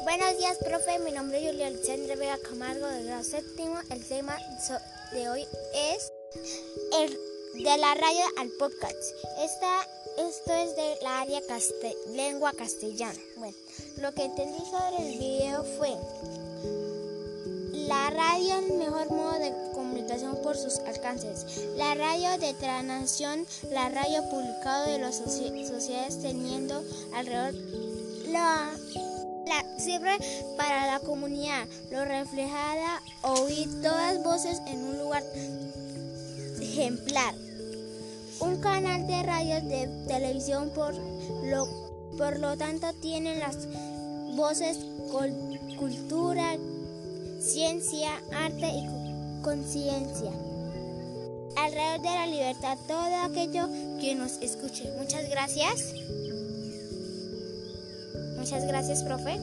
Buenos días, profe. Mi nombre es Julia Alexandra Vega Camargo del grado séptimo. El tema de hoy es el de la radio al podcast. Esta, esto es de la área lengua castellana. Bueno, lo que entendí sobre el video fue la radio el mejor modo de comunicación por sus alcances. La radio de Tranación, la radio publicado de las sociedades teniendo alrededor la siempre para la comunidad, lo reflejada, oír todas voces en un lugar ejemplar. Un canal de radio de televisión por lo, por lo tanto tiene las voces cultura, ciencia, arte y conciencia. Alrededor de la libertad, todo aquello que nos escuche. Muchas gracias. Muchas gracias, profe.